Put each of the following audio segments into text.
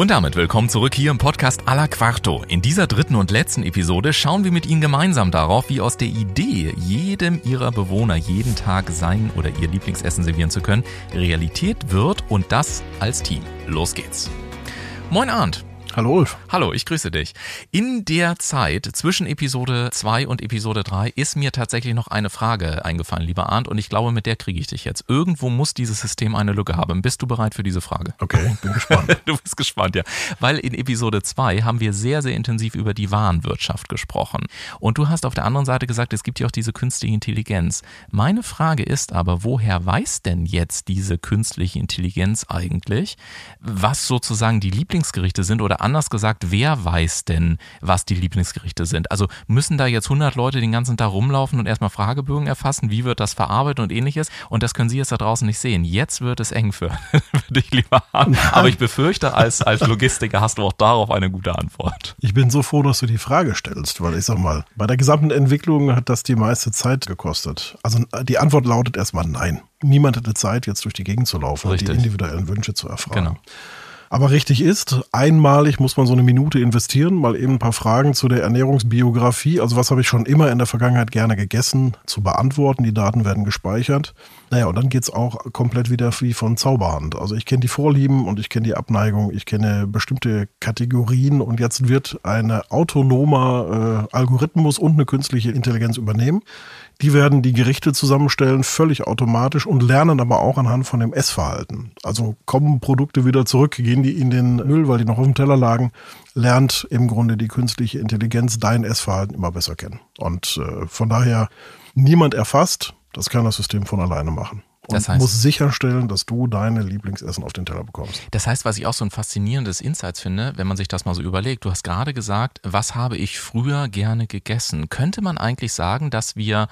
Und damit willkommen zurück hier im Podcast Alla Quarto. In dieser dritten und letzten Episode schauen wir mit Ihnen gemeinsam darauf, wie aus der Idee, jedem Ihrer Bewohner jeden Tag sein oder ihr Lieblingsessen servieren zu können, Realität wird und das als Team. Los geht's. Moin Arndt. Hallo Ulf. Hallo, ich grüße dich. In der Zeit zwischen Episode 2 und Episode 3 ist mir tatsächlich noch eine Frage eingefallen, lieber Arndt, und ich glaube, mit der kriege ich dich jetzt. Irgendwo muss dieses System eine Lücke haben. Bist du bereit für diese Frage? Okay, bin gespannt. du bist gespannt, ja. Weil in Episode 2 haben wir sehr, sehr intensiv über die Warenwirtschaft gesprochen. Und du hast auf der anderen Seite gesagt, es gibt ja auch diese künstliche Intelligenz. Meine Frage ist aber, woher weiß denn jetzt diese künstliche Intelligenz eigentlich, was sozusagen die Lieblingsgerichte sind oder anders gesagt, wer weiß denn, was die Lieblingsgerichte sind? Also müssen da jetzt 100 Leute den ganzen Tag rumlaufen und erstmal Fragebögen erfassen, wie wird das verarbeitet und ähnliches? Und das können Sie jetzt da draußen nicht sehen. Jetzt wird es eng für, für dich, lieber Hahn. Aber ich befürchte, als, als Logistiker hast du auch darauf eine gute Antwort. Ich bin so froh, dass du die Frage stellst, weil ich sag mal, bei der gesamten Entwicklung hat das die meiste Zeit gekostet. Also die Antwort lautet erstmal nein. Niemand hatte Zeit, jetzt durch die Gegend zu laufen Richtig. und die individuellen Wünsche zu erfragen. Genau. Aber richtig ist, einmalig muss man so eine Minute investieren, mal eben ein paar Fragen zu der Ernährungsbiografie, also was habe ich schon immer in der Vergangenheit gerne gegessen, zu beantworten. Die Daten werden gespeichert. Naja, und dann geht's auch komplett wieder wie von Zauberhand. Also ich kenne die Vorlieben und ich kenne die Abneigung, ich kenne bestimmte Kategorien und jetzt wird ein autonomer äh, Algorithmus und eine künstliche Intelligenz übernehmen. Die werden die Gerichte zusammenstellen, völlig automatisch und lernen aber auch anhand von dem Essverhalten. Also kommen Produkte wieder zurück, gehen die in den Müll, weil die noch auf dem Teller lagen, lernt im Grunde die künstliche Intelligenz dein Essverhalten immer besser kennen. Und äh, von daher niemand erfasst, das kann das System von alleine machen. Und Das heißt- muss sicherstellen, dass du deine Lieblingsessen auf den Teller bekommst. Das heißt, was ich auch so ein faszinierendes Insights finde, wenn man sich das mal so überlegt, du hast gerade gesagt, was habe ich früher gerne gegessen? Könnte man eigentlich sagen, dass wir,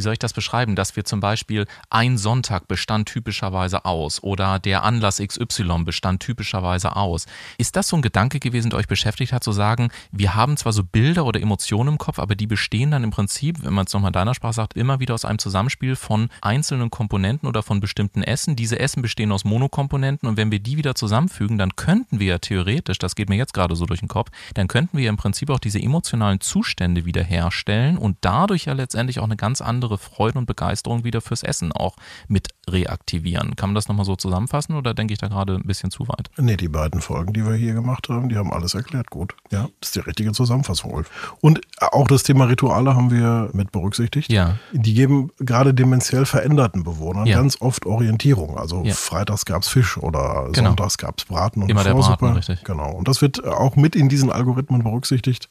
wie soll ich das beschreiben, dass wir zum Beispiel ein Sonntag bestand typischerweise aus oder der Anlass XY bestand typischerweise aus? Ist das so ein Gedanke gewesen, der euch beschäftigt hat, zu sagen, wir haben zwar so Bilder oder Emotionen im Kopf, aber die bestehen dann im Prinzip, wenn man es nochmal in deiner Sprache sagt, immer wieder aus einem Zusammenspiel von einzelnen Komponenten oder von bestimmten Essen. Diese Essen bestehen aus Monokomponenten und wenn wir die wieder zusammenfügen, dann könnten wir ja theoretisch, das geht mir jetzt gerade so durch den Kopf, dann könnten wir im Prinzip auch diese emotionalen Zustände wieder herstellen und dadurch ja letztendlich auch eine ganz andere Freude und Begeisterung wieder fürs Essen auch mit reaktivieren. Kann man das nochmal so zusammenfassen oder denke ich da gerade ein bisschen zu weit? Nee, die beiden Folgen, die wir hier gemacht haben, die haben alles erklärt. Gut. Ja, das ist die richtige Zusammenfassung, Ulf. Und auch das Thema Rituale haben wir mit berücksichtigt. Ja. Die geben gerade dementiell veränderten Bewohnern Ja. ganz oft Orientierung. Also Ja. freitags gab's Fisch oder Genau. sonntags gab's Braten und Immer der Vorsuppe. Braten, richtig. Genau. Und das wird auch mit in diesen Algorithmen berücksichtigt.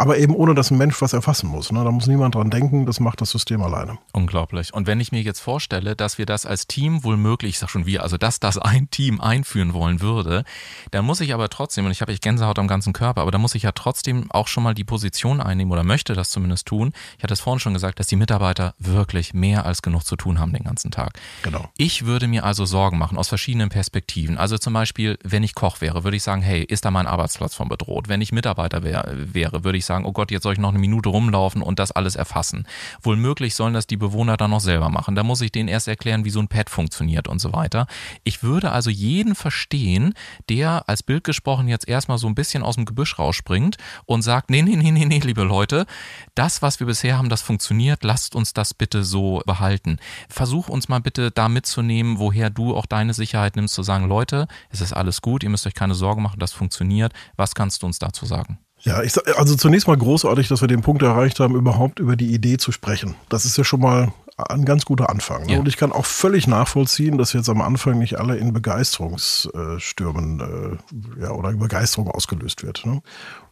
Aber eben ohne, dass ein Mensch was erfassen muss. Ne? Da muss niemand dran denken, das macht das System alleine. Unglaublich. Und wenn ich mir jetzt vorstelle, dass wir das als Team wohl möglich, ich sag schon wir, also dass das ein Team einführen wollen würde, dann muss ich aber trotzdem, und ich habe echt Gänsehaut am ganzen Körper, aber da muss ich ja trotzdem auch schon mal die Position einnehmen oder möchte das zumindest tun. Ich hatte es vorhin schon gesagt, dass die Mitarbeiter wirklich mehr als genug zu tun haben den ganzen Tag. Genau. Ich würde mir also Sorgen machen aus verschiedenen Perspektiven. Also zum Beispiel, wenn ich Koch wäre, würde ich sagen, hey, ist da mein Arbeitsplatz von bedroht? Wenn ich Mitarbeiter wär, wäre, würde ich sagen, oh Gott, jetzt soll ich noch eine Minute rumlaufen und das alles erfassen. Wohl möglich sollen das die Bewohner dann noch selber machen. Da muss ich denen erst erklären, wie so ein Pad funktioniert und so weiter. Ich würde also jeden verstehen, der als Bild gesprochen jetzt erstmal so ein bisschen aus dem Gebüsch rausspringt und sagt, nee, nee, nee, nee, nee, liebe Leute, das, was wir bisher haben, das funktioniert, lasst uns das bitte so behalten. Versuch uns mal bitte da mitzunehmen, woher du auch deine Sicherheit nimmst, zu sagen, Leute, es ist alles gut, ihr müsst euch keine Sorgen machen, das funktioniert. Was kannst du uns dazu sagen? Ja, ich, sag- also zunächst mal großartig, dass wir den Punkt erreicht haben, überhaupt über die Idee zu sprechen. Das ist ja schon mal ein ganz guter Anfang. Ne? Ja. Und ich kann auch völlig nachvollziehen, dass jetzt am Anfang nicht alle in Begeisterungsstürmen äh, ja, oder Begeisterung ausgelöst wird. Ne?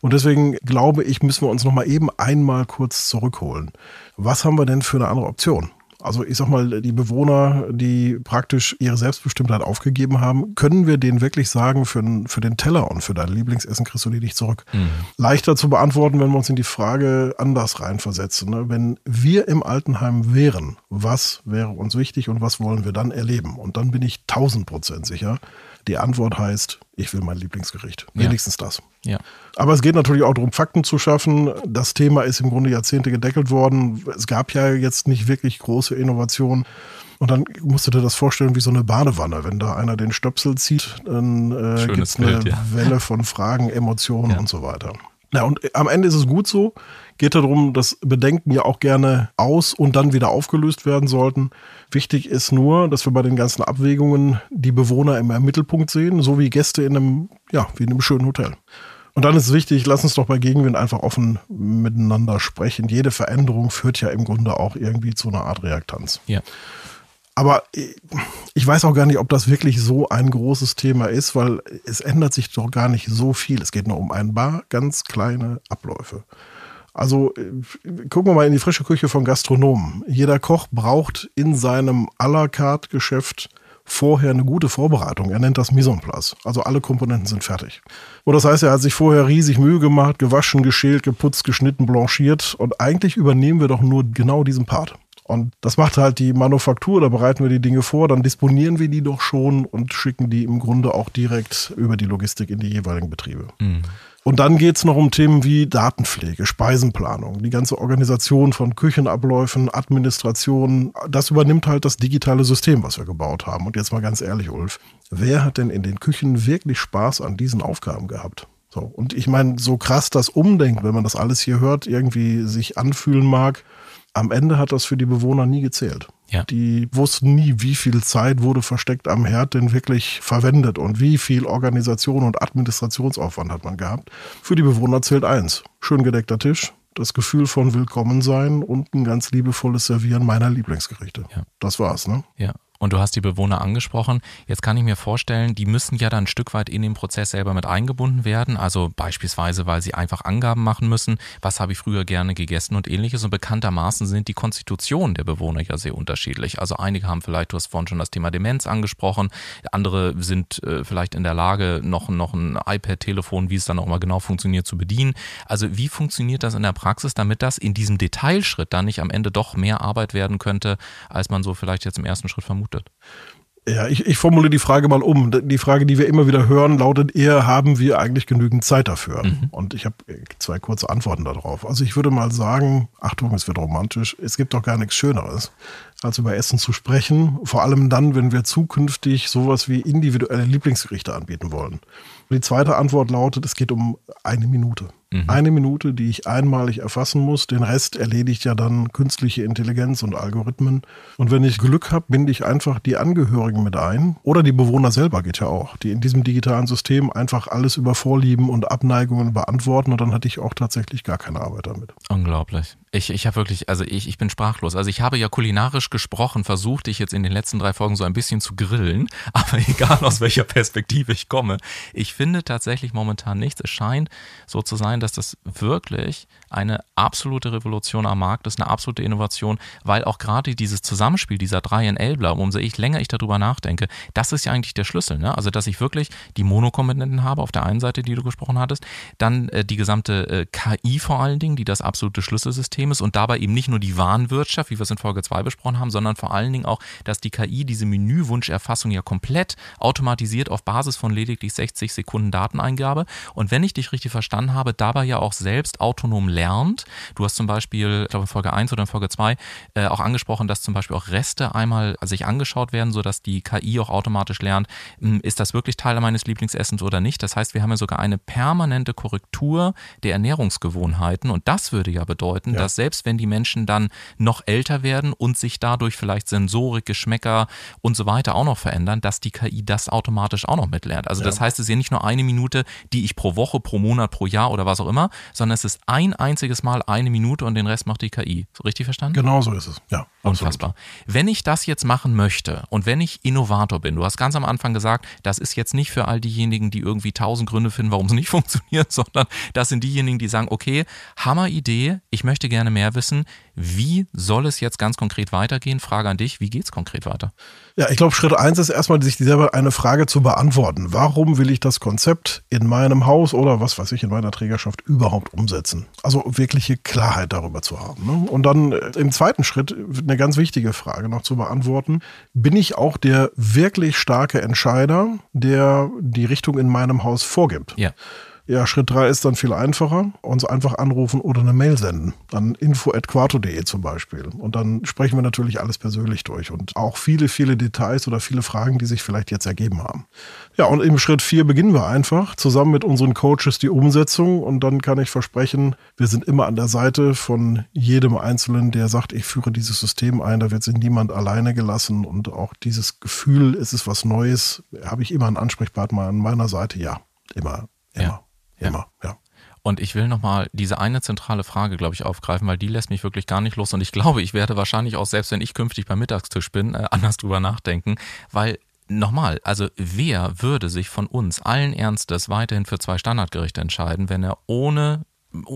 Und deswegen glaube ich, müssen wir uns noch mal eben einmal kurz zurückholen. Was haben wir denn für eine andere Option? Also ich sag mal, die Bewohner, die praktisch ihre Selbstbestimmtheit aufgegeben haben, können wir denen wirklich sagen, für, den- für den Teller und für dein Lieblingsessen kriegst du die nicht zurück? Leichter zu beantworten, wenn wir uns in die Frage anders reinversetzen. Ne? Wenn wir im Altenheim wären, was wäre uns wichtig und was wollen wir dann erleben? Und dann bin ich tausend Prozent sicher, Die Antwort heißt, ich will mein Lieblingsgericht. Ja. Wenigstens das. Ja. Aber es geht natürlich auch darum, Fakten zu schaffen. Das Thema ist im Grunde Jahrzehnte gedeckelt worden. Es gab ja jetzt nicht wirklich große Innovationen. Und dann musst du dir das vorstellen wie so eine Badewanne. Wenn da einer den Stöpsel zieht, dann äh, gibt es eine Bild, ja. Welle von Fragen, Emotionen Ja. und so weiter. Ja, und am Ende ist es gut so. Geht darum, dass Bedenken ja auch gerne aus und dann wieder aufgelöst werden sollten. Wichtig ist nur, dass wir bei den ganzen Abwägungen die Bewohner im Mittelpunkt sehen, so wie Gäste in einem, ja, wie in einem schönen Hotel. Und dann ist es wichtig, lass uns doch bei Gegenwind einfach offen miteinander sprechen. Jede Veränderung führt ja im Grunde auch irgendwie zu einer Art Reaktanz. Ja. Aber ich weiß auch gar nicht, ob das wirklich so ein großes Thema ist, weil es ändert sich doch gar nicht so viel. Es geht nur um ein paar ganz kleine Abläufe. Also äh, gucken wir mal in die frische Küche von Gastronomen. Jeder Koch braucht in seinem à la carte Geschäft vorher eine gute Vorbereitung. Er nennt das Mise en place. Also alle Komponenten sind fertig. Und das heißt, er hat sich vorher riesig Mühe gemacht, gewaschen, geschält, geputzt, geschnitten, blanchiert. Und eigentlich übernehmen wir doch nur genau diesen Part. Und das macht halt die Manufaktur, da bereiten wir die Dinge vor, dann disponieren wir die doch schon und schicken die im Grunde auch direkt über die Logistik in die jeweiligen Betriebe. Und dann geht's noch um Themen wie Datenpflege, Speisenplanung, die ganze Organisation von Küchenabläufen, Administration. Das übernimmt halt das digitale System, was wir gebaut haben. Und jetzt mal ganz ehrlich, Ulf, wer hat denn in den Küchen wirklich Spaß an diesen Aufgaben gehabt? So, und ich meine, so krass das Umdenken, wenn man das alles hier hört, irgendwie sich anfühlen mag, am Ende hat das für die Bewohner nie gezählt. Ja. Die wussten nie, wie viel Zeit wurde versteckt am Herd denn wirklich verwendet und wie viel Organisation und Administrationsaufwand hat man gehabt. Für die Bewohner zählt eins. Schön gedeckter Tisch, das Gefühl von Willkommensein und ein ganz liebevolles Servieren meiner Lieblingsgerichte. Ja. Das war's, ne? Ja. Und du hast die Bewohner angesprochen. Jetzt kann ich mir vorstellen, die müssen ja dann ein Stück weit in den Prozess selber mit eingebunden werden. Also beispielsweise, weil sie einfach Angaben machen müssen, was habe ich früher gerne gegessen und ähnliches. Und bekanntermaßen sind die Konstitutionen der Bewohner ja sehr unterschiedlich. Also einige haben vielleicht, du hast vorhin schon das Thema Demenz angesprochen, andere sind äh, vielleicht in der Lage, noch, noch ein iPad-Telefon, wie es dann auch mal genau funktioniert, zu bedienen. Also wie funktioniert das in der Praxis, damit das in diesem Detailschritt dann nicht am Ende doch mehr Arbeit werden könnte, als man so vielleicht jetzt im ersten Schritt vermutet? Ja, ich, ich formuliere die Frage mal um. Die Frage, die wir immer wieder hören, lautet eher, haben wir eigentlich genügend Zeit dafür? Und ich habe zwei kurze Antworten darauf. Also ich würde mal sagen, Achtung, es wird romantisch, es gibt doch gar nichts Schöneres, als über Essen zu sprechen. Vor allem dann, wenn wir zukünftig sowas wie individuelle Lieblingsgerichte anbieten wollen. Die zweite Antwort lautet, es geht um eine Minute. Eine Minute, die ich einmalig erfassen muss. Den Rest erledigt ja dann künstliche Intelligenz und Algorithmen. Und wenn ich Glück habe, binde ich einfach die Angehörigen mit ein. Oder die Bewohner selber geht ja auch, die in diesem digitalen System einfach alles über Vorlieben und Abneigungen beantworten. Und dann hatte ich auch tatsächlich gar keine Arbeit damit. Unglaublich. Ich, ich habe wirklich, also ich, ich bin sprachlos. Also ich habe ja kulinarisch gesprochen, versucht ich jetzt in den letzten drei Folgen so ein bisschen zu grillen, aber egal aus welcher Perspektive ich komme, ich finde tatsächlich momentan nichts. Es scheint so zu sein, dass das wirklich eine absolute Revolution am Markt ist, eine absolute Innovation, weil auch gerade dieses Zusammenspiel dieser drei Enabler, umso ich länger ich darüber nachdenke, das ist ja eigentlich der Schlüssel. Ne? Also dass ich wirklich die Monokomponenten habe auf der einen Seite, die du gesprochen hattest, dann äh, die gesamte äh, KI vor allen Dingen, die das absolute Schlüsselsystem ist und dabei eben nicht nur die Warenwirtschaft, wie wir es in Folge 2 besprochen haben, sondern vor allen Dingen auch, dass die KI diese Menüwunscherfassung ja komplett automatisiert auf Basis von lediglich 60 Sekunden Dateneingabe und wenn ich dich richtig verstanden habe, dabei ja auch selbst autonom lernt. Du hast zum Beispiel, ich glaube in Folge 1 oder in Folge 2 äh, auch angesprochen, dass zum Beispiel auch Reste einmal sich angeschaut werden, sodass die KI auch automatisch lernt, mh, ist das wirklich Teil meines Lieblingsessens oder nicht. Das heißt, wir haben ja sogar eine permanente Korrektur der Ernährungsgewohnheiten und das würde ja bedeuten, Ja. dass selbst wenn die Menschen dann noch älter werden und sich dadurch vielleicht Sensorik, Geschmäcker und so weiter auch noch verändern, dass die KI das automatisch auch noch mitlernt. Also das heißt, es ist ja nicht nur eine Minute, die ich pro Woche, pro Monat, pro Jahr oder was auch immer, sondern es ist ein einziges Mal eine Minute und den Rest macht die KI. So richtig verstanden? Genau so ist es. Ja, absolut. Unfassbar. Wenn ich das jetzt machen möchte und wenn ich Innovator bin, du hast ganz am Anfang gesagt, das ist jetzt nicht für all diejenigen, die irgendwie tausend Gründe finden, warum es nicht funktioniert, sondern das sind diejenigen, die sagen, okay, Hammer Idee, ich möchte gerne mehr wissen. Wie soll es jetzt ganz konkret weitergehen? Frage an dich, wie geht es konkret weiter? Ja, ich glaube, Schritt eins ist erstmal, sich selber eine Frage zu beantworten. Warum will ich das Konzept in meinem Haus oder was weiß ich, in meiner Trägerschaft überhaupt umsetzen? Also wirkliche Klarheit darüber zu haben. Ne? Und dann äh, im zweiten Schritt eine ganz wichtige Frage noch zu beantworten. Bin ich auch der wirklich starke Entscheider, der die Richtung in meinem Haus vorgibt? Ja. Ja, Schritt drei ist dann viel einfacher. Uns einfach anrufen oder eine Mail senden. An info.quarto.de zum Beispiel. Und dann sprechen wir natürlich alles persönlich durch und auch viele, viele Details oder viele Fragen, die sich vielleicht jetzt ergeben haben. Ja, und im Schritt vier beginnen wir einfach zusammen mit unseren Coaches die Umsetzung. Und dann kann ich versprechen, wir sind immer an der Seite von jedem Einzelnen, der sagt, ich führe dieses System ein. Da wird sich niemand alleine gelassen. Und auch dieses Gefühl, es ist was Neues, habe ich immer einen Ansprechpartner an meiner Seite. Ja, immer, immer. Ja. Immer, ja. Und ich will nochmal diese eine zentrale Frage, glaube ich, aufgreifen, weil die lässt mich wirklich gar nicht los. Und ich glaube, ich werde wahrscheinlich auch, selbst wenn ich künftig beim Mittagstisch bin, äh, anders drüber nachdenken, weil nochmal, also wer würde sich von uns allen Ernstes weiterhin für zwei Standardgerichte entscheiden, wenn er ohne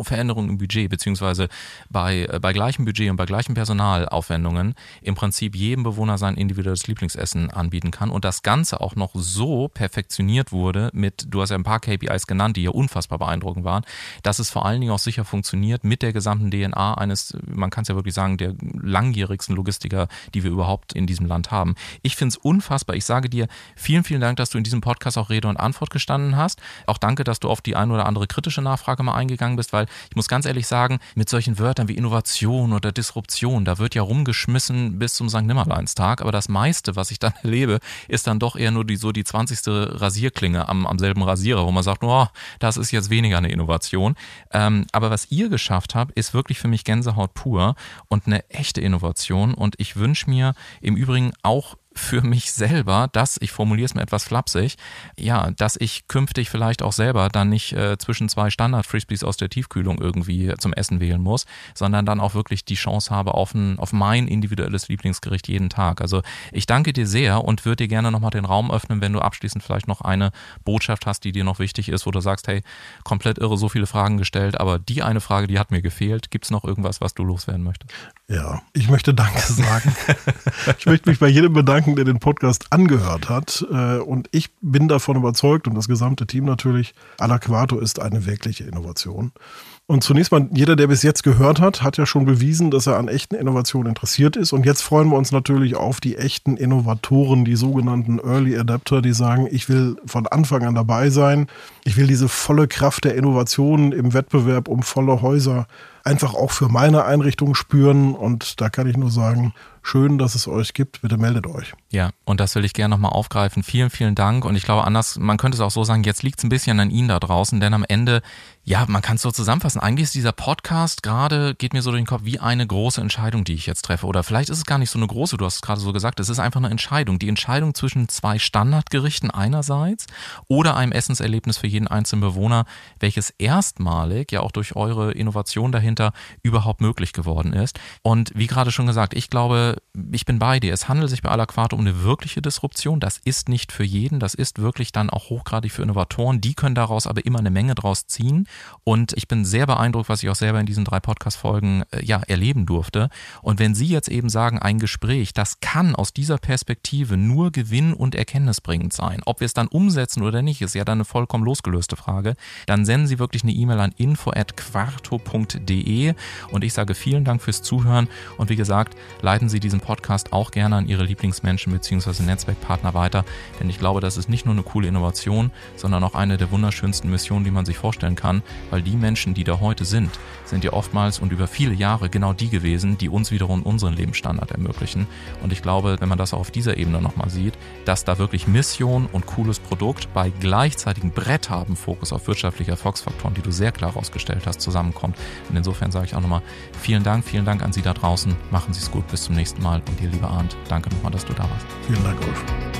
Veränderungen im Budget, beziehungsweise bei, äh, bei gleichem Budget und bei gleichen Personalaufwendungen im Prinzip jedem Bewohner sein individuelles Lieblingsessen anbieten kann und das Ganze auch noch so perfektioniert wurde mit, du hast ja ein paar KPIs genannt, die ja unfassbar beeindruckend waren, dass es vor allen Dingen auch sicher funktioniert mit der gesamten DNA eines, man kann es ja wirklich sagen, der langjährigsten Logistiker, die wir überhaupt in diesem Land haben. Ich finde es unfassbar. Ich sage dir vielen, vielen Dank, dass du in diesem Podcast auch Rede und Antwort gestanden hast. Auch danke, dass du auf die ein oder andere kritische Nachfrage mal eingegangen bist weil ich muss ganz ehrlich sagen, mit solchen Wörtern wie Innovation oder Disruption, da wird ja rumgeschmissen bis zum St. Nimmerleinstag, aber das meiste, was ich dann erlebe, ist dann doch eher nur die, so die 20. Rasierklinge am, am selben Rasierer, wo man sagt, oh, das ist jetzt weniger eine Innovation. Ähm, aber was ihr geschafft habt, ist wirklich für mich Gänsehaut pur und eine echte Innovation und ich wünsche mir im Übrigen auch für mich selber, dass, ich formuliere es mir etwas flapsig, ja, dass ich künftig vielleicht auch selber dann nicht äh, zwischen zwei Standard-Frisbees aus der Tiefkühlung irgendwie zum Essen wählen muss, sondern dann auch wirklich die Chance habe auf, ein, auf mein individuelles Lieblingsgericht jeden Tag. Also ich danke dir sehr und würde dir gerne nochmal den Raum öffnen, wenn du abschließend vielleicht noch eine Botschaft hast, die dir noch wichtig ist, wo du sagst, hey, komplett irre, so viele Fragen gestellt, aber die eine Frage, die hat mir gefehlt. Gibt es noch irgendwas, was du loswerden möchtest? Ja, ich möchte Danke sagen. ich möchte mich bei jedem bedanken, der den Podcast angehört hat. Äh, und ich bin davon überzeugt und das gesamte Team natürlich, Alaquato ist eine wirkliche Innovation. Und zunächst mal, jeder, der bis jetzt gehört hat, hat ja schon bewiesen, dass er an echten Innovationen interessiert ist. Und jetzt freuen wir uns natürlich auf die echten Innovatoren, die sogenannten Early Adapter, die sagen, ich will von Anfang an dabei sein. Ich will diese volle Kraft der Innovationen im Wettbewerb um volle Häuser einfach auch für meine Einrichtung spüren. Und da kann ich nur sagen, schön, dass es euch gibt. Bitte meldet euch. Ja, und das will ich gerne nochmal aufgreifen. Vielen, vielen Dank. Und ich glaube, anders, man könnte es auch so sagen, jetzt liegt es ein bisschen an Ihnen da draußen, denn am Ende, ja, man kann es so zusammenfassen. Eigentlich ist dieser Podcast gerade, geht mir so durch den Kopf, wie eine große Entscheidung, die ich jetzt treffe. Oder vielleicht ist es gar nicht so eine große, du hast es gerade so gesagt, es ist einfach eine Entscheidung. Die Entscheidung zwischen zwei Standardgerichten einerseits oder einem Essenserlebnis für jeden einzelnen Bewohner, welches erstmalig ja auch durch eure Innovation dahinter überhaupt möglich geworden ist. Und wie gerade schon gesagt, ich glaube, ich bin bei dir. Es handelt sich bei Alaquato um eine wirkliche Disruption. Das ist nicht für jeden. Das ist wirklich dann auch hochgradig für Innovatoren. Die können daraus aber immer eine Menge draus ziehen. Und ich bin sehr beeindruckt, was ich auch selber in diesen drei Podcast-Folgen äh, ja, erleben durfte. Und wenn Sie jetzt eben sagen, ein Gespräch, das kann aus dieser Perspektive nur Gewinn und erkenntnisbringend sein. Ob wir es dann umsetzen oder nicht, ist ja dann eine vollkommen losgelöste Frage. Dann senden Sie wirklich eine E-Mail an info.quarto.de und ich sage vielen Dank fürs Zuhören und wie gesagt, leiten Sie diesen Podcast auch gerne an Ihre Lieblingsmenschen bzw. Netzwerkpartner weiter, denn ich glaube, das ist nicht nur eine coole Innovation, sondern auch eine der wunderschönsten Missionen, die man sich vorstellen kann, weil die Menschen, die da heute sind, sind ja oftmals und über viele Jahre genau die gewesen, die uns wiederum unseren Lebensstandard ermöglichen. Und ich glaube, wenn man das auch auf dieser Ebene nochmal sieht, dass da wirklich Mission und cooles Produkt bei gleichzeitigem Brett haben, Fokus auf wirtschaftliche Erfolgsfaktoren, die du sehr klar herausgestellt hast, zusammenkommt. Und insofern sage ich auch nochmal vielen Dank, vielen Dank an Sie da draußen. Machen Sie es gut, bis zum nächsten Mal. Und dir, lieber Arndt, danke nochmal, dass du da warst. Vielen Dank, Ulf.